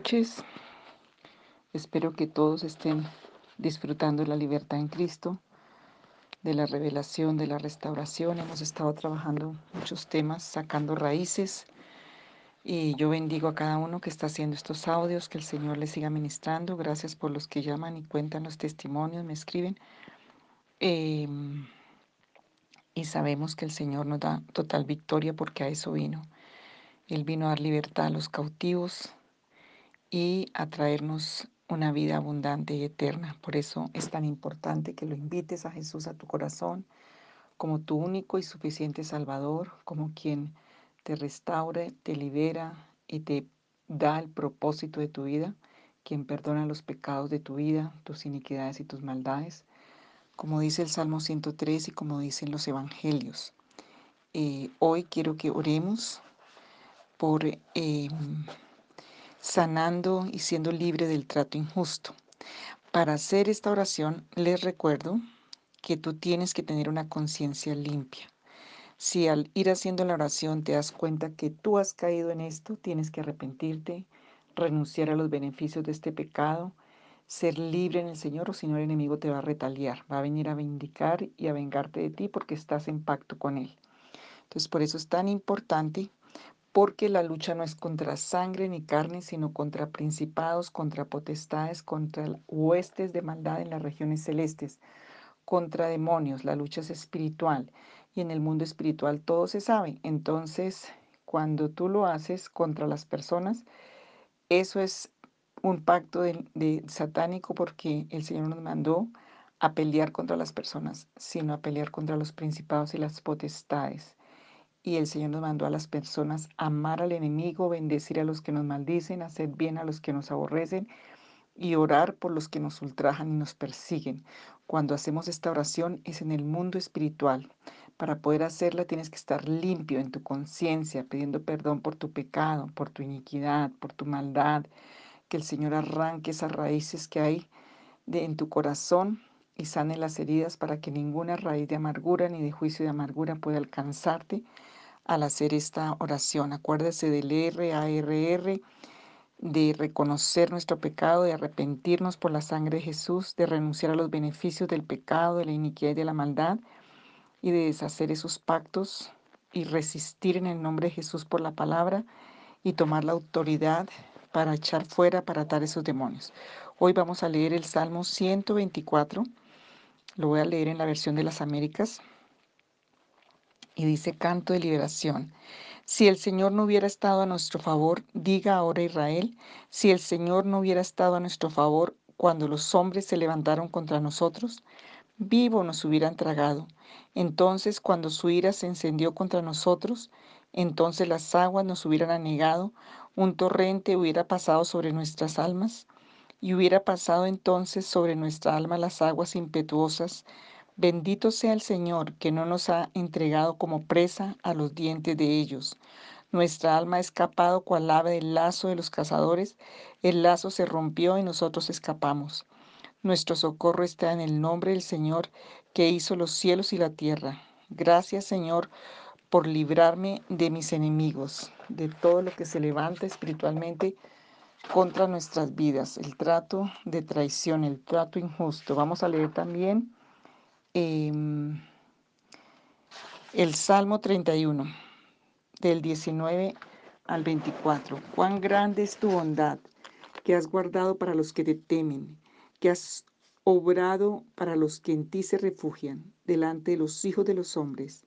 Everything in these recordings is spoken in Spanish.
Noches. Espero que todos estén disfrutando la libertad en Cristo, de la revelación, de la restauración. Hemos estado trabajando muchos temas, sacando raíces. Y yo bendigo a cada uno que está haciendo estos audios, que el Señor les siga ministrando. Gracias por los que llaman y cuentan los testimonios, me escriben. Eh, y sabemos que el Señor nos da total victoria porque a eso vino. Él vino a dar libertad a los cautivos, y a traernos una vida abundante y eterna. Por eso es tan importante que lo invites a Jesús a tu corazón como tu único y suficiente Salvador, como quien te restaure, te libera y te da el propósito de tu vida, quien perdona los pecados de tu vida, tus iniquidades y tus maldades, como dice el Salmo 103 y como dicen los Evangelios. Eh, hoy quiero que oremos por... Eh, sanando y siendo libre del trato injusto. Para hacer esta oración, les recuerdo que tú tienes que tener una conciencia limpia. Si al ir haciendo la oración te das cuenta que tú has caído en esto, tienes que arrepentirte, renunciar a los beneficios de este pecado, ser libre en el Señor o si no el enemigo te va a retaliar, va a venir a vindicar y a vengarte de ti porque estás en pacto con Él. Entonces por eso es tan importante porque la lucha no es contra sangre ni carne, sino contra principados, contra potestades, contra huestes de maldad en las regiones celestes, contra demonios. La lucha es espiritual y en el mundo espiritual todo se sabe. Entonces, cuando tú lo haces contra las personas, eso es un pacto de, de satánico porque el Señor nos mandó a pelear contra las personas, sino a pelear contra los principados y las potestades. Y el Señor nos mandó a las personas amar al enemigo, bendecir a los que nos maldicen, hacer bien a los que nos aborrecen y orar por los que nos ultrajan y nos persiguen. Cuando hacemos esta oración es en el mundo espiritual. Para poder hacerla tienes que estar limpio en tu conciencia, pidiendo perdón por tu pecado, por tu iniquidad, por tu maldad. Que el Señor arranque esas raíces que hay de, en tu corazón y sane las heridas para que ninguna raíz de amargura ni de juicio de amargura pueda alcanzarte al hacer esta oración. Acuérdese del R-A-R-R, de reconocer nuestro pecado, de arrepentirnos por la sangre de Jesús, de renunciar a los beneficios del pecado, de la iniquidad y de la maldad, y de deshacer esos pactos y resistir en el nombre de Jesús por la palabra y tomar la autoridad para echar fuera, para atar esos demonios. Hoy vamos a leer el Salmo 124. Lo voy a leer en la versión de las Américas y dice canto de liberación. Si el Señor no hubiera estado a nuestro favor, diga ahora Israel, si el Señor no hubiera estado a nuestro favor cuando los hombres se levantaron contra nosotros, vivo nos hubieran tragado. Entonces cuando su ira se encendió contra nosotros, entonces las aguas nos hubieran anegado, un torrente hubiera pasado sobre nuestras almas, y hubiera pasado entonces sobre nuestra alma las aguas impetuosas, Bendito sea el Señor que no nos ha entregado como presa a los dientes de ellos. Nuestra alma ha escapado cual ave del lazo de los cazadores. El lazo se rompió y nosotros escapamos. Nuestro socorro está en el nombre del Señor que hizo los cielos y la tierra. Gracias Señor por librarme de mis enemigos, de todo lo que se levanta espiritualmente contra nuestras vidas, el trato de traición, el trato injusto. Vamos a leer también Em, el Salmo 31, del 19 al 24. Cuán grande es tu bondad que has guardado para los que te temen, que has obrado para los que en ti se refugian, delante de los hijos de los hombres.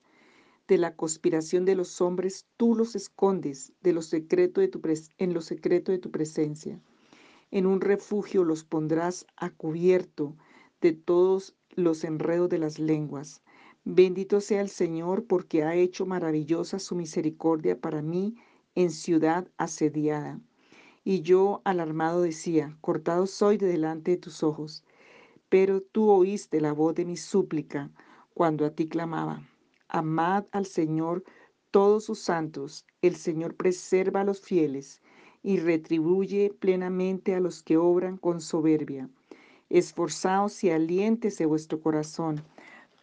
De la conspiración de los hombres tú los escondes de en lo secreto de tu presencia. En un refugio los pondrás a cubierto de todos los enredos de las lenguas. Bendito sea el Señor porque ha hecho maravillosa su misericordia para mí en ciudad asediada. Y yo alarmado decía, cortado soy de delante de tus ojos. Pero tú oíste la voz de mi súplica cuando a ti clamaba. Amad al Señor todos sus santos. El Señor preserva a los fieles y retribuye plenamente a los que obran con soberbia. Esforzaos y aliéntese vuestro corazón,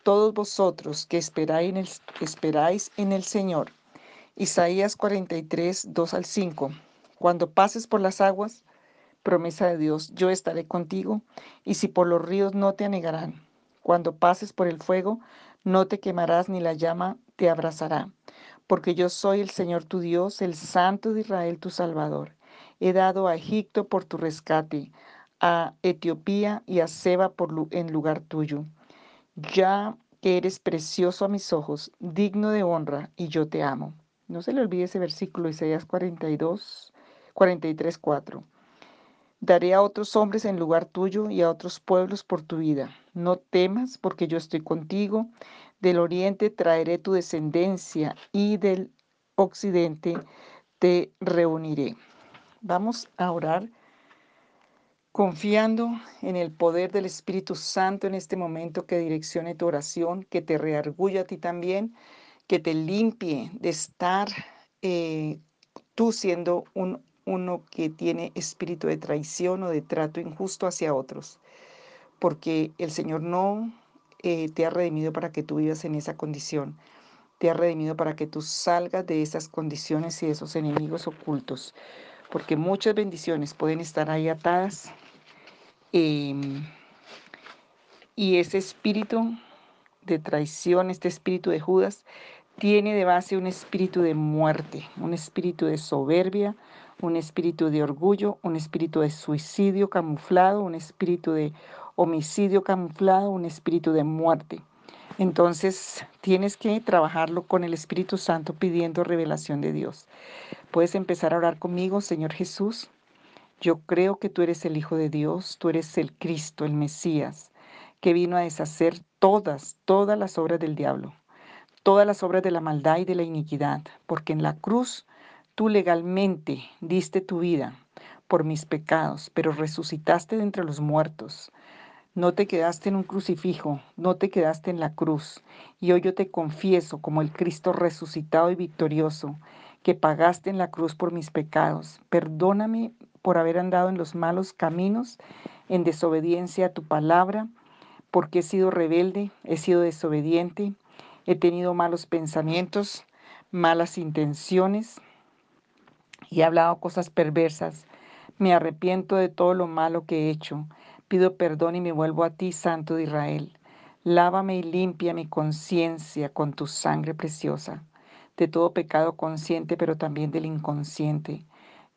todos vosotros que esperáis en el, Señor. Isaías 43, 2 al 5. Cuando pases por las aguas, promesa de Dios, yo estaré contigo, y si por los ríos no te anegarán. Cuando pases por el fuego, no te quemarás ni la llama te abrazará, porque yo soy el Señor tu Dios, el Santo de Israel tu Salvador. He dado a Egipto por tu rescate, a Etiopía y a Seba por en lugar tuyo. Ya que eres precioso a mis ojos, digno de honra, y yo te amo. No se le olvide ese versículo, Isaías 42, 43, 4. Daré a otros hombres en lugar tuyo y a otros pueblos por tu vida. No temas, porque yo estoy contigo. Del oriente traeré tu descendencia y del occidente te reuniré. Vamos a orar confiando en el poder del Espíritu Santo en este momento que direccione tu oración, que te reargulle a ti también, que te limpie de estar eh, tú siendo un uno que tiene espíritu de traición o de trato injusto hacia otros, porque el Señor no eh, te ha redimido para que tú vivas en esa condición, te ha redimido para que tú salgas de esas condiciones y de esos enemigos ocultos, porque muchas bendiciones pueden estar ahí atadas em, y ese espíritu de traición, este espíritu de Judas, tiene de base un espíritu de muerte, un espíritu de soberbia, un espíritu de orgullo, un espíritu de suicidio camuflado, un espíritu de homicidio camuflado, un espíritu de muerte. Entonces tienes que trabajarlo con el Espíritu Santo pidiendo revelación de Dios. Puedes empezar a orar conmigo, Señor Jesús. Yo creo que tú eres el Hijo de Dios, tú eres el Cristo, el Mesías, que vino a deshacer todas, todas las obras del diablo, todas las obras de la maldad y de la iniquidad, porque en la cruz Tú legalmente diste tu vida por mis pecados, pero resucitaste de entre los muertos. No te quedaste en un crucifijo, no te quedaste en la cruz. Y hoy yo te confieso como el Cristo resucitado y victorioso, que pagaste en la cruz por mis pecados. Perdóname por haber andado en los malos caminos, en desobediencia a tu palabra, porque he sido rebelde, he sido desobediente, he tenido malos pensamientos, malas intenciones y he hablado cosas perversas. Me arrepiento de todo lo malo que he hecho. Pido perdón y me vuelvo a ti, Santo de Israel. Lávame y limpia mi conciencia con tu sangre preciosa, de todo pecado consciente, pero también del inconsciente.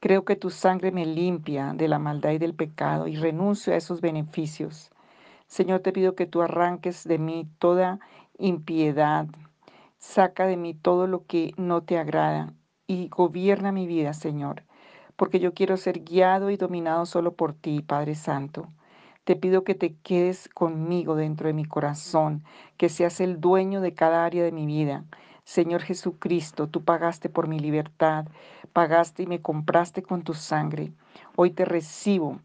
Creo que tu sangre me limpia de la maldad y del pecado y renuncio a esos beneficios. Señor, te pido que tú arranques de mí toda impiedad. Saca de mí todo lo que no te agrada y gobierna mi vida, Señor, porque yo quiero ser guiado y dominado solo por ti, Padre Santo. Te pido que te quedes conmigo dentro de mi corazón, que seas el dueño de cada área de mi vida. Señor Jesucristo, tú pagaste por mi libertad, pagaste y me compraste con tu sangre. Hoy te recibo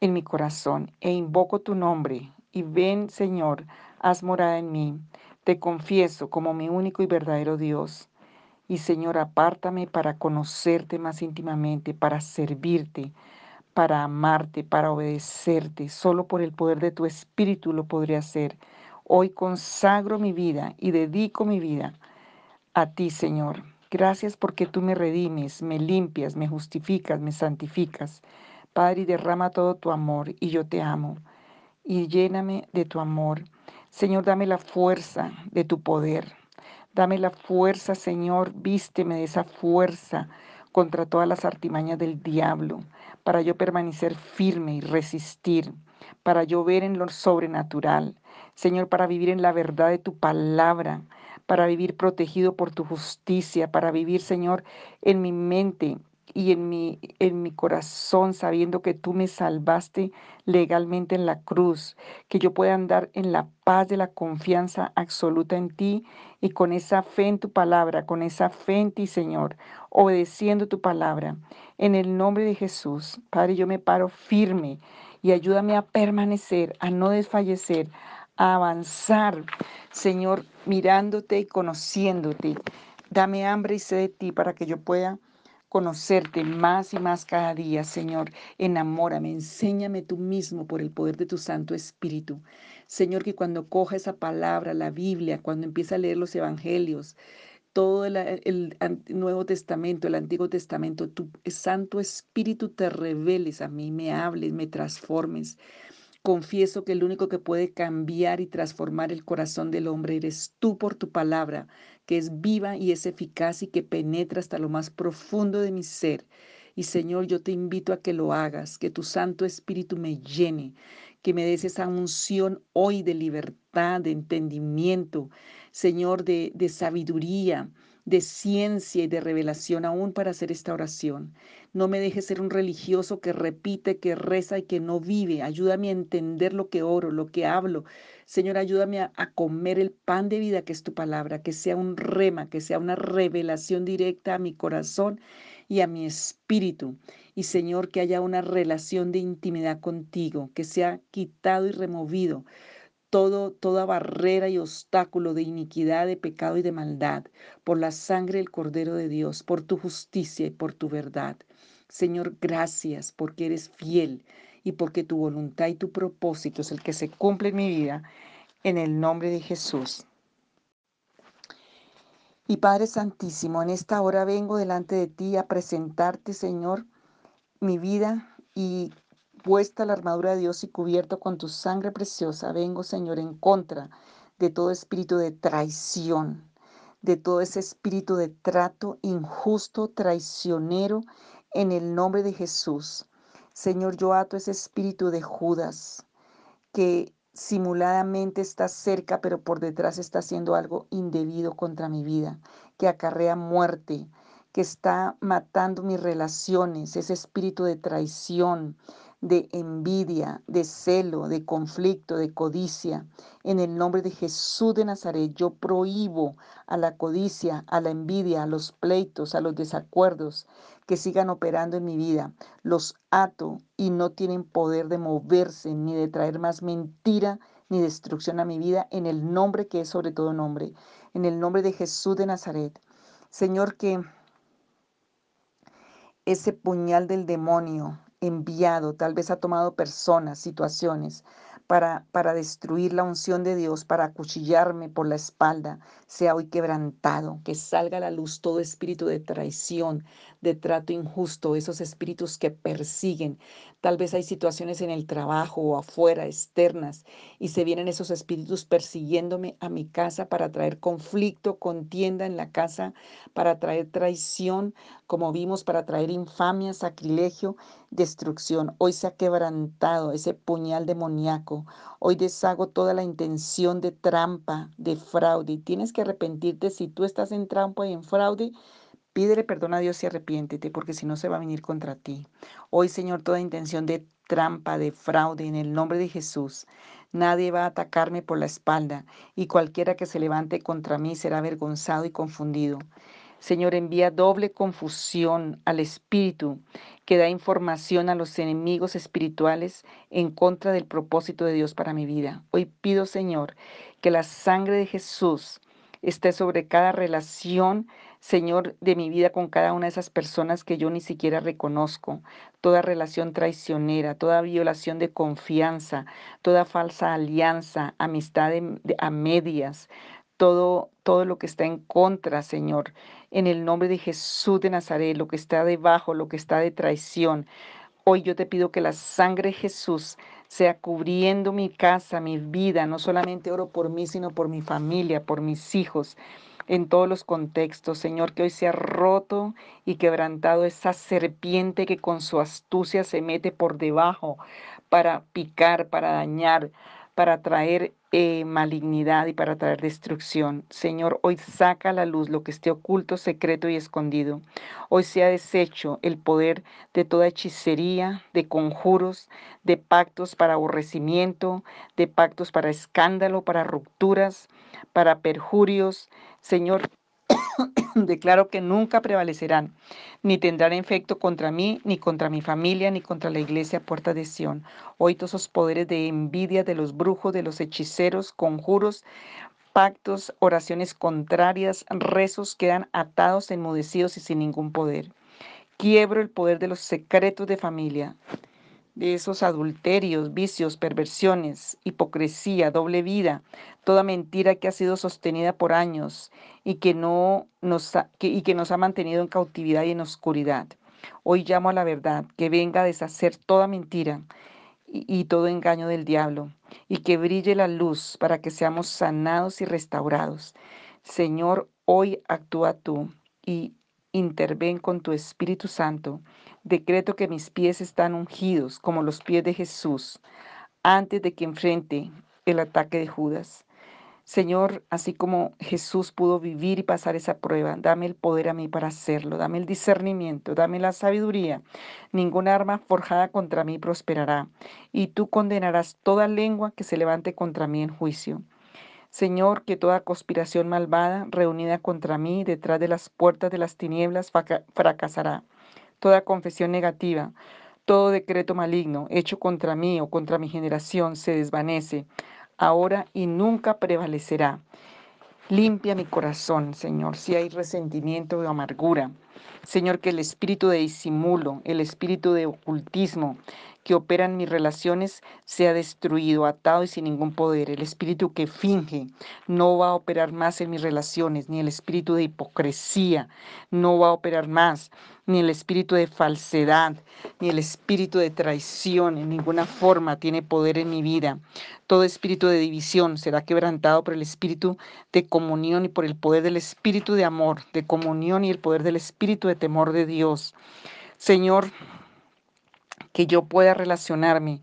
en mi corazón e invoco tu nombre. Y ven, Señor, haz morada en mí. Te confieso como mi único y verdadero Dios. Y Señor, apártame para conocerte más íntimamente, para servirte, para amarte, para obedecerte. Solo por el poder de tu Espíritu lo podré hacer. Hoy consagro mi vida y dedico mi vida a ti, Señor. Gracias porque tú me redimes, me limpias, me justificas, me santificas. Padre, derrama todo tu amor y yo te amo. Y lléname de tu amor. Señor, dame la fuerza de tu poder. Dame la fuerza, Señor, vísteme de esa fuerza contra todas las artimañas del diablo, para yo permanecer firme y resistir, para yo ver en lo sobrenatural, Señor, para vivir en la verdad de tu palabra, para vivir protegido por tu justicia, para vivir, Señor, en mi mente y en mi, en mi corazón, sabiendo que tú me salvaste legalmente en la cruz, que yo pueda andar en la paz de la confianza absoluta en ti y con esa fe en tu palabra, con esa fe en ti, Señor, obedeciendo tu palabra. En el nombre de Jesús, Padre, yo me paro firme y ayúdame a permanecer, a no desfallecer, a avanzar, Señor, mirándote y conociéndote. Dame hambre y sed de ti para que yo pueda conocerte más y más cada día, Señor. Enamórame, enséñame tú mismo por el poder de tu Santo Espíritu. Señor, que cuando coja esa palabra, la Biblia, cuando empiece a leer los Evangelios, todo el, Nuevo Testamento, el Antiguo Testamento, tu Santo Espíritu te reveles a mí, me hables, me transformes. Confieso que el único que puede cambiar y transformar el corazón del hombre eres tú por tu palabra, que es viva y es eficaz y que penetra hasta lo más profundo de mi ser. Y Señor, yo te invito a que lo hagas, que tu Santo Espíritu me llene, que me des esa unción hoy de libertad, de entendimiento, Señor, de, de sabiduría, de ciencia y de revelación aún para hacer esta oración. No me dejes ser un religioso que repite, que reza y que no vive. Ayúdame a entender lo que oro, lo que hablo. Señor, ayúdame a, a, comer el pan de vida que es tu palabra, que sea un rema, que sea una revelación directa a mi corazón y a mi espíritu. Y Señor, que haya una relación de intimidad contigo, que sea quitado y removido todo, toda barrera y obstáculo de iniquidad, de pecado y de maldad, por la sangre del Cordero de Dios, por tu justicia y por tu verdad. Señor, gracias porque eres fiel y porque tu voluntad y tu propósito es el que se cumple en mi vida, en el nombre de Jesús. Y Padre Santísimo, en esta hora vengo delante de ti a presentarte, Señor, mi vida y puesta la armadura de Dios y cubierto con tu sangre preciosa, vengo, Señor, en contra de todo espíritu de traición, de todo ese espíritu de trato injusto, traicionero, en el nombre de Jesús. Señor, yo ato ese espíritu de Judas que simuladamente está cerca, pero por detrás está haciendo algo indebido contra mi vida, que acarrea muerte, que está matando mis relaciones, ese espíritu de traición, de envidia, de celo, de conflicto, de codicia. En el nombre de Jesús de Nazaret, yo prohíbo a la codicia, a la envidia, a los pleitos, a los desacuerdos que sigan operando en mi vida. Los ato y no tienen poder de moverse ni de traer más mentira ni destrucción a mi vida en el nombre que es sobre todo nombre, en el nombre de Jesús de Nazaret. Señor, que ese puñal del demonio enviado, tal vez ha tomado personas, situaciones, para, para destruir la unción de Dios, para acuchillarme por la espalda, sea hoy quebrantado, que salga a la luz todo espíritu de traición, de trato injusto, esos espíritus que persiguen. Tal vez hay situaciones en el trabajo o afuera, externas, y se vienen esos espíritus persiguiéndome a mi casa para traer conflicto, contienda en la casa, para traer traición, como vimos, para traer infamia, sacrilegio, destrucción. Hoy se ha quebrantado ese puñal demoníaco. Hoy deshago toda la intención de trampa, de fraude. Y tienes que arrepentirte si tú estás en trampa y en fraude. Pídele perdón a Dios y arrepiéntete, porque si no se va a venir contra ti. Hoy, Señor, toda intención de trampa, de fraude, en el nombre de Jesús. Nadie va a atacarme por la espalda, y cualquiera que se levante contra mí será avergonzado y confundido. Señor, envía doble confusión al espíritu que da información a los enemigos espirituales en contra del propósito de Dios para mi vida. Hoy pido, Señor, que la sangre de Jesús esté sobre cada relación, Señor, de mi vida con cada una de esas personas que yo ni siquiera reconozco. Toda relación traicionera, toda violación de confianza, toda falsa alianza, amistad a medias, todo, todo lo que está en contra, Señor, en el nombre de Jesús de Nazaret, lo que está debajo, lo que está de traición. Hoy yo te pido que la sangre de Jesús sea cubriendo mi casa, mi vida. No solamente oro por mí, sino por mi familia, por mis hijos, en todos los contextos. Señor, que hoy sea roto y quebrantado esa serpiente que con su astucia se mete por debajo para picar, para dañar, para traer eh, malignidad y para traer destrucción. Señor, hoy saca a la luz lo que esté oculto, secreto y escondido. Hoy se ha deshecho el poder de toda hechicería, de conjuros, de pactos para aborrecimiento, de pactos para escándalo, para rupturas, para perjurios. Señor, declaro que nunca prevalecerán, ni tendrán efecto contra mí, ni contra mi familia, ni contra la iglesia Puerta de Sión. Hoy todos esos poderes de envidia de los brujos, de los hechiceros, conjuros, pactos, oraciones contrarias, rezos quedan atados, enmudecidos y sin ningún poder. Quiebro el poder de los secretos de familia, de esos adulterios, vicios, perversiones, hipocresía, doble vida, toda mentira que ha sido sostenida por años y que, no nos ha, y que nos ha mantenido en cautividad y en oscuridad. Hoy llamo a la verdad, que venga a deshacer toda mentira y, y todo engaño del diablo, y que brille la luz para que seamos sanados y restaurados. Señor, hoy actúa tú y interven con tu Espíritu Santo Decreto que mis pies están ungidos como los pies de Jesús antes de que enfrente el ataque de Judas. Señor, así como Jesús pudo vivir y pasar esa prueba, dame el poder a mí para hacerlo, dame el discernimiento, dame la sabiduría. Ninguna arma forjada contra mí prosperará, y tú condenarás toda lengua que se levante contra mí en juicio. Señor, que toda conspiración malvada reunida contra mí detrás de las puertas de las tinieblas fracasará toda confesión negativa, todo decreto maligno hecho contra mí o contra mi generación se desvanece ahora y nunca prevalecerá. Limpia mi corazón, Señor, si hay resentimiento o amargura. Señor, que el espíritu de disimulo, el espíritu de ocultismo, que opera en mis relaciones sea destruido, atado y sin ningún poder. El espíritu que finge no va a operar más en mis relaciones, ni el espíritu de hipocresía no va a operar más, ni el espíritu de falsedad, ni el espíritu de traición en ninguna forma tiene poder en mi vida. Todo espíritu de división será quebrantado por el espíritu de comunión y por el poder del espíritu de amor, de comunión y el poder del espíritu de temor de Dios. Señor, que yo pueda relacionarme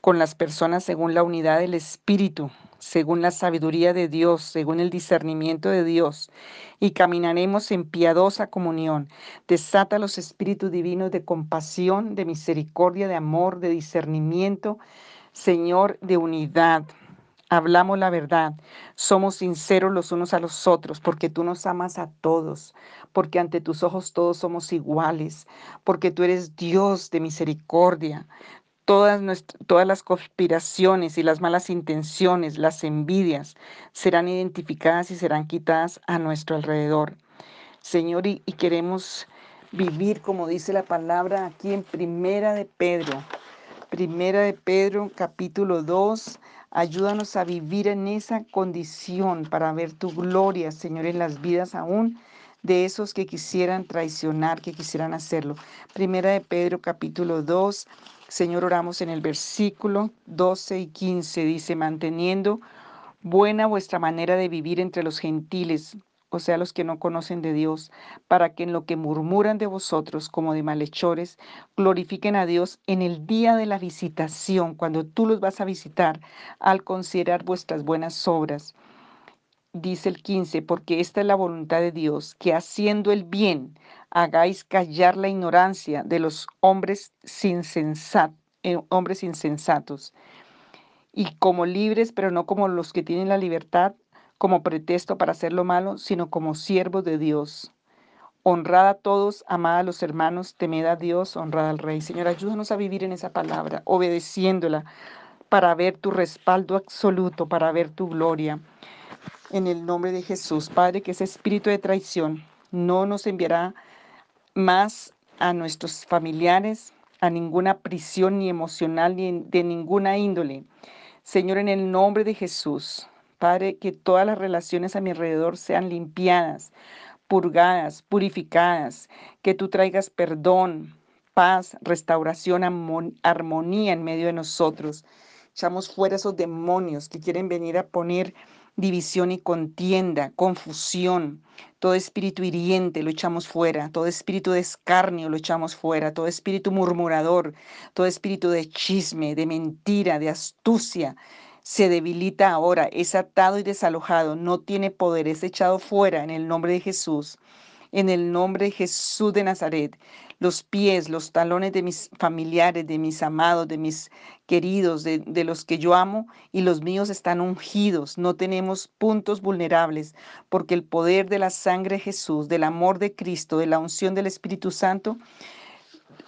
con las personas según la unidad del Espíritu, según la sabiduría de Dios, según el discernimiento de Dios, y caminaremos en piadosa comunión. Desata los espíritus divinos de compasión, de misericordia, de amor, de discernimiento, Señor, de unidad. Hablamos la verdad, somos sinceros los unos a los otros, porque tú nos amas a todos, porque ante tus ojos todos somos iguales, porque tú eres Dios de misericordia. Todas, todas las conspiraciones y las malas intenciones, las envidias, serán identificadas y serán quitadas a nuestro alrededor. Señor, y, y queremos vivir como dice la palabra aquí en Primera de Pedro. Primera de Pedro, capítulo 2. Ayúdanos a vivir en esa condición para ver tu gloria, Señor, en las vidas aún de esos que quisieran traicionar, que quisieran hacerlo. Primera de Pedro capítulo 2, Señor, oramos en el versículo 12 y 15, dice, manteniendo buena vuestra manera de vivir entre los gentiles, o sea, los que no conocen de Dios, para que en lo que murmuran de vosotros como de malhechores, glorifiquen a Dios en el día de la visitación, cuando tú los vas a visitar, al considerar vuestras buenas obras. Dice el 15, porque esta es la voluntad de Dios, que haciendo el bien hagáis callar la ignorancia de los hombres, eh, hombres insensatos, y como libres, pero no como los que tienen la libertad, como pretexto para hacer lo malo, sino como siervos de Dios. Honrad a todos, amad a los hermanos, temed a Dios, honrad al Rey. Señor, ayúdanos a vivir en esa palabra, obedeciéndola, para ver tu respaldo absoluto, para ver tu gloria en el nombre de Jesús. Padre, que ese espíritu de traición no nos enviará más a nuestros familiares, a ninguna prisión ni emocional ni de ninguna índole. Señor, en el nombre de Jesús, Padre, que todas las relaciones a mi alrededor sean limpiadas, purgadas, purificadas, que tú traigas perdón, paz, restauración, armonía en medio de nosotros. Echamos fuera esos demonios que quieren venir a poner división y contienda, confusión, todo espíritu hiriente lo echamos fuera, todo espíritu de escarnio lo echamos fuera, todo espíritu murmurador, todo espíritu de chisme, de mentira, de astucia, se debilita ahora, es atado y desalojado, no tiene poder, es echado fuera en el nombre de Jesús en el nombre de Jesús de Nazaret. Los pies, los talones de mis familiares, de mis amados, de mis queridos, de, los que yo amo y los míos están ungidos. No tenemos puntos vulnerables porque el poder de la sangre de Jesús, del amor de Cristo, de la unción del Espíritu Santo,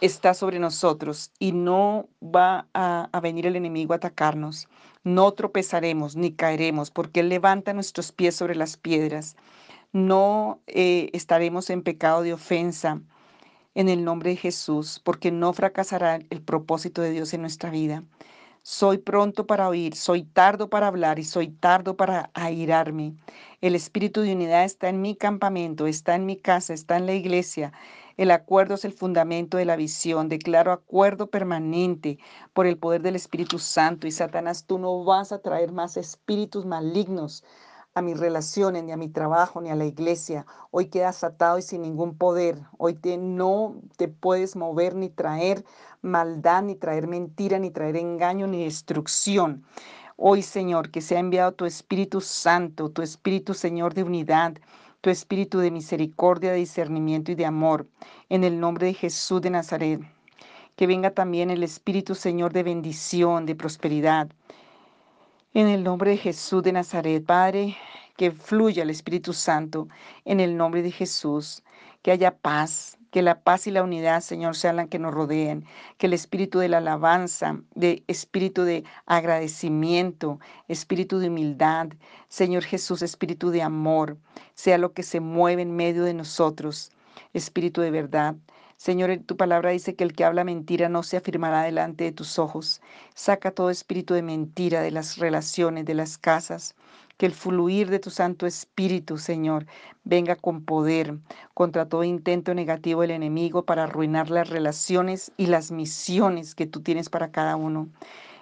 está sobre nosotros y no va a, a, venir el enemigo a atacarnos. No tropezaremos ni caeremos porque Él levanta nuestros pies sobre las piedras no eh, estaremos en pecado de ofensa. en el nombre de Jesús, porque no fracasará el propósito de Dios en nuestra vida. Soy pronto para oír, soy tardo para hablar y soy tardo para airarme. El espíritu de unidad está en mi campamento, está en mi casa, está en la iglesia. El acuerdo es el fundamento de la visión. Declaro acuerdo permanente por el poder del Espíritu Santo. Y Satanás, tú no vas a traer más espíritus malignos a mis relaciones, ni a mi trabajo, ni a la iglesia. Hoy quedas atado y sin ningún poder. Hoy te, no te puedes mover ni traer maldad, ni traer mentira, ni traer engaño, ni destrucción. Hoy, Señor, que se ha enviado tu Espíritu Santo, tu Espíritu, Señor, de unidad, tu Espíritu de misericordia, de discernimiento y de amor, en el nombre de Jesús de Nazaret. Que venga también el Espíritu, Señor, de bendición, de prosperidad. En el nombre de Jesús de Nazaret, Padre, que fluya el Espíritu Santo en el nombre de Jesús, que haya paz, que la paz y la unidad, Señor, sean las que nos rodeen, que el espíritu de la alabanza, de espíritu de agradecimiento, espíritu de humildad, Señor Jesús, espíritu de amor, sea lo que se mueve en medio de nosotros, espíritu de verdad. Señor, tu palabra dice que el que habla mentira no se afirmará delante de tus ojos. Saca todo espíritu de mentira de las relaciones, de las casas. Que el fluir de tu Santo Espíritu, Señor, venga con poder contra todo intento negativo del enemigo para arruinar las relaciones y las misiones que tú tienes para cada uno.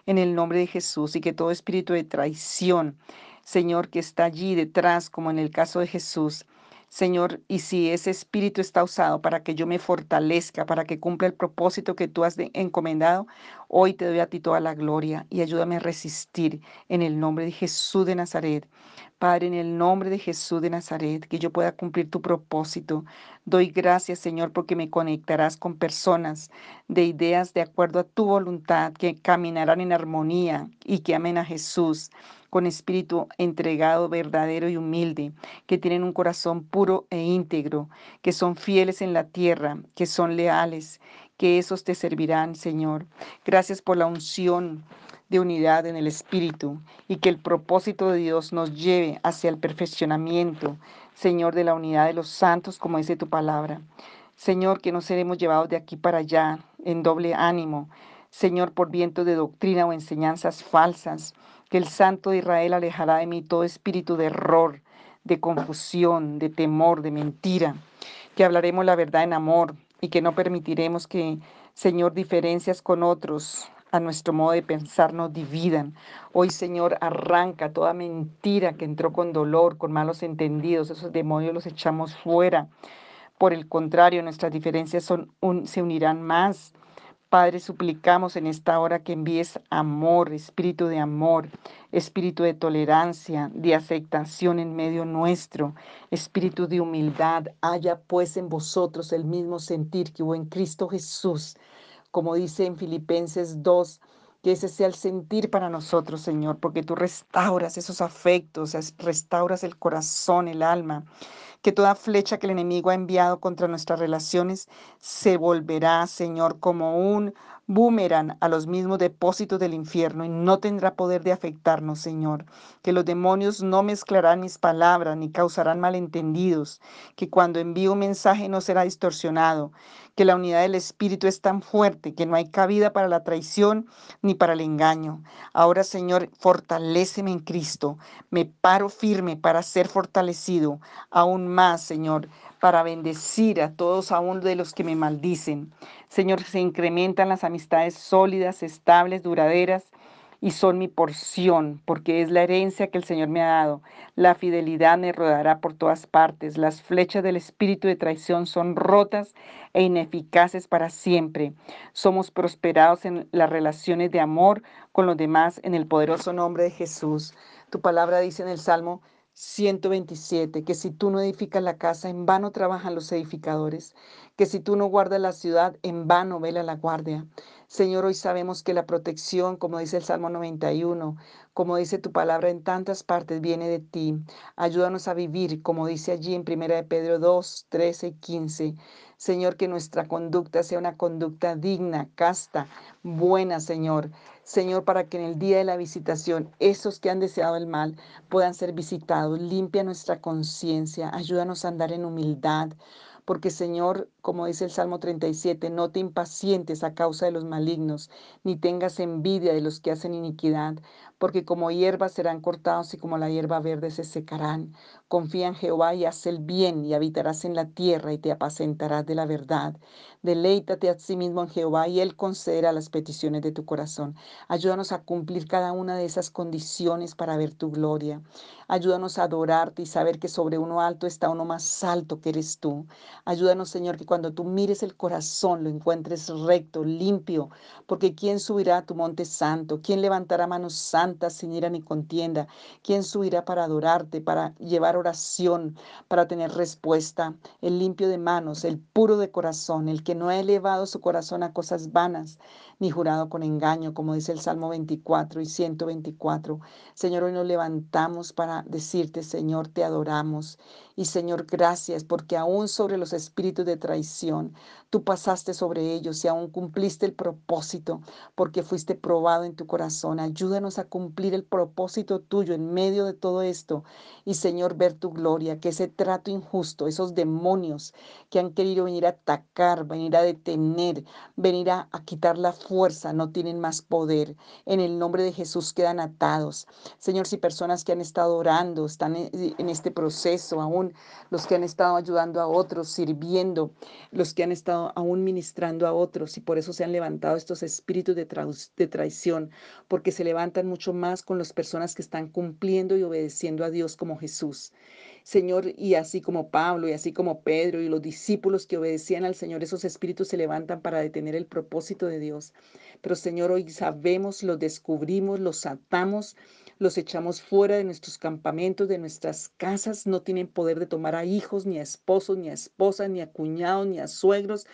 En el nombre de Jesús y que todo espíritu de traición, Señor, que está allí detrás, como en el caso de Jesús, Señor, y si ese espíritu está usado para que yo me fortalezca, para que cumpla el propósito que tú has encomendado, hoy te doy a ti toda la gloria y ayúdame a resistir en el nombre de Jesús de Nazaret. Padre, en el nombre de Jesús de Nazaret, que yo pueda cumplir tu propósito. Doy gracias, Señor, porque me conectarás con personas de ideas de acuerdo a tu voluntad, que caminarán en armonía y que amen a Jesús con espíritu entregado, verdadero y humilde, que tienen un corazón puro e íntegro, que son fieles en la tierra, que son leales, que esos te servirán, Señor. Gracias por la unción de unidad en el Espíritu y que el propósito de Dios nos lleve hacia el perfeccionamiento, Señor, de la unidad de los santos, como dice tu palabra. Señor, que no seremos llevados de aquí para allá en doble ánimo, Señor, por viento de doctrina o enseñanzas falsas, que el Santo de Israel alejará de mí todo espíritu de error, de confusión, de temor, de mentira, que hablaremos la verdad en amor y que no permitiremos que, Señor, diferencias con otros a nuestro modo de pensar nos dividan. Hoy, Señor, arranca toda mentira que entró con dolor, con malos entendidos. Esos demonios los echamos fuera. Por el contrario, nuestras diferencias son se unirán más Padre, suplicamos en esta hora que envíes amor, espíritu de amor, espíritu de tolerancia, de aceptación en medio nuestro, espíritu de humildad. Haya pues en vosotros el mismo sentir que hubo en Cristo Jesús, como dice en Filipenses 2. Que ese sea el sentir para nosotros, Señor, porque tú restauras esos afectos, restauras el corazón, el alma que toda flecha que el enemigo ha enviado contra nuestras relaciones se volverá, Señor, como un boomerang a los mismos depósitos del infierno y no tendrá poder de afectarnos, Señor. Que los demonios no mezclarán mis palabras ni causarán malentendidos, que cuando envío un mensaje no será distorsionado, que la unidad del Espíritu es tan fuerte que no hay cabida para la traición ni para el engaño. Ahora, Señor, fortaléceme en Cristo. Me paro firme para ser fortalecido aún más, Señor, para bendecir a todos aún de los que me maldicen. Señor, se incrementan las amistades sólidas, estables, duraderas y son mi porción, porque es la herencia que el Señor me ha dado. La fidelidad me rodará por todas partes. Las flechas del espíritu de traición son rotas e ineficaces para siempre. Somos prosperados en las relaciones de amor con los demás en el poderoso nombre de Jesús. Tu palabra dice en el Salmo 127, que si tú no edificas la casa, en vano trabajan los edificadores, que si tú no guardas la ciudad, en vano vela la guardia. Señor, hoy sabemos que la protección, como dice el Salmo 91, como dice tu palabra en tantas partes, viene de ti. Ayúdanos a vivir, como dice allí en 1 de Pedro 2, 13 y 15. Señor, que nuestra conducta sea una conducta digna, casta, buena, Señor. Señor, para que en el día de la visitación esos que han deseado el mal puedan ser visitados. Limpia nuestra conciencia, ayúdanos a andar en humildad Porque Señor, como dice el Salmo 37, no te impacientes a causa de los malignos, ni tengas envidia de los que hacen iniquidad, porque como hierba serán cortados y como la hierba verde se secarán. Confía en Jehová y haz el bien, y habitarás en la tierra y te apacentarás de la verdad. Deleítate a sí mismo en Jehová y Él concederá las peticiones de tu corazón. Ayúdanos a cumplir cada una de esas condiciones para ver tu gloria. Ayúdanos a adorarte y saber que sobre uno alto está uno más alto que eres tú. Ayúdanos, Señor, que cuando tú mires el corazón lo encuentres recto, limpio, porque ¿quién subirá a tu monte santo? ¿Quién levantará manos santas sin ira ni contienda? ¿Quién subirá para adorarte, para llevar oración, para tener respuesta? El limpio de manos, el puro de corazón, el que no ha elevado su corazón a cosas vanas, ni jurado con engaño, como dice el Salmo 24 y 124. Señor, hoy nos levantamos para decirte, Señor, te adoramos. Y Señor, gracias porque aún sobre los espíritus de traición, tú pasaste sobre ellos y aún cumpliste el propósito porque fuiste probado en tu corazón. Ayúdanos a cumplir el propósito tuyo en medio de todo esto. Y Señor, ver tu gloria, que ese trato injusto, esos demonios que han querido venir a atacar, venir a detener, venir a, quitar la fuerza, no tienen más poder. En el nombre de Jesús quedan atados. Señor, si personas que han estado orando, están en este proceso, aún los que han estado ayudando a otros, sirviendo, los que han estado aún ministrando a otros, y por eso se han levantado estos espíritus de, traición, porque se levantan mucho más con las personas que están cumpliendo y obedeciendo a Dios como Jesús. Señor, y así como Pablo y así como Pedro y los discípulos que obedecían al Señor, esos espíritus se levantan para detener el propósito de Dios. Pero Señor, hoy sabemos, los descubrimos, los atamos, los echamos fuera de nuestros campamentos, de nuestras casas, no tienen poder de tomar a hijos, ni a esposos, ni a esposas, ni a cuñados, ni a suegros,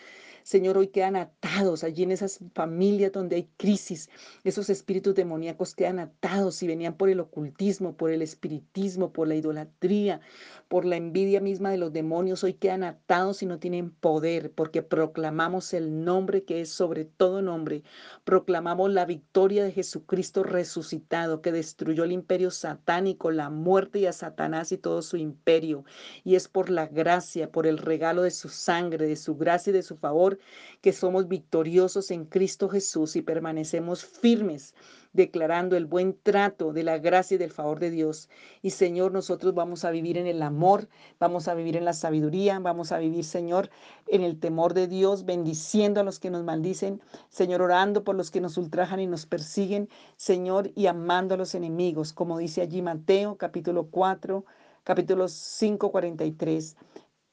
Señor, hoy quedan atados allí en esas familias donde hay crisis. Esos espíritus demoníacos quedan atados y venían por el ocultismo, por el espiritismo, por la idolatría, por la envidia misma de los demonios. Hoy quedan atados y no tienen poder porque proclamamos el nombre que es sobre todo nombre. Proclamamos la victoria de Jesucristo resucitado que destruyó el imperio satánico, la muerte y a Satanás y todo su imperio. Y es por la gracia, por el regalo de su sangre, de su gracia y de su favor que somos victoriosos en Cristo Jesús y permanecemos firmes, declarando el buen trato de la gracia y del favor de Dios. Y Señor, nosotros vamos a vivir en el amor, vamos a vivir en la sabiduría, vamos a vivir, Señor, en el temor de Dios, bendiciendo a los que nos maldicen, Señor, orando por los que nos ultrajan y nos persiguen, Señor, y amando a los enemigos, como dice allí Mateo capítulo 4, capítulo 5, 43.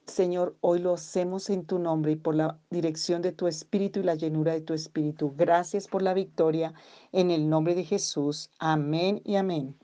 Señor, hoy lo hacemos en tu nombre y por la dirección de tu Espíritu y la llenura de tu Espíritu. Gracias por la victoria. En el nombre de Jesús. Amén y amén.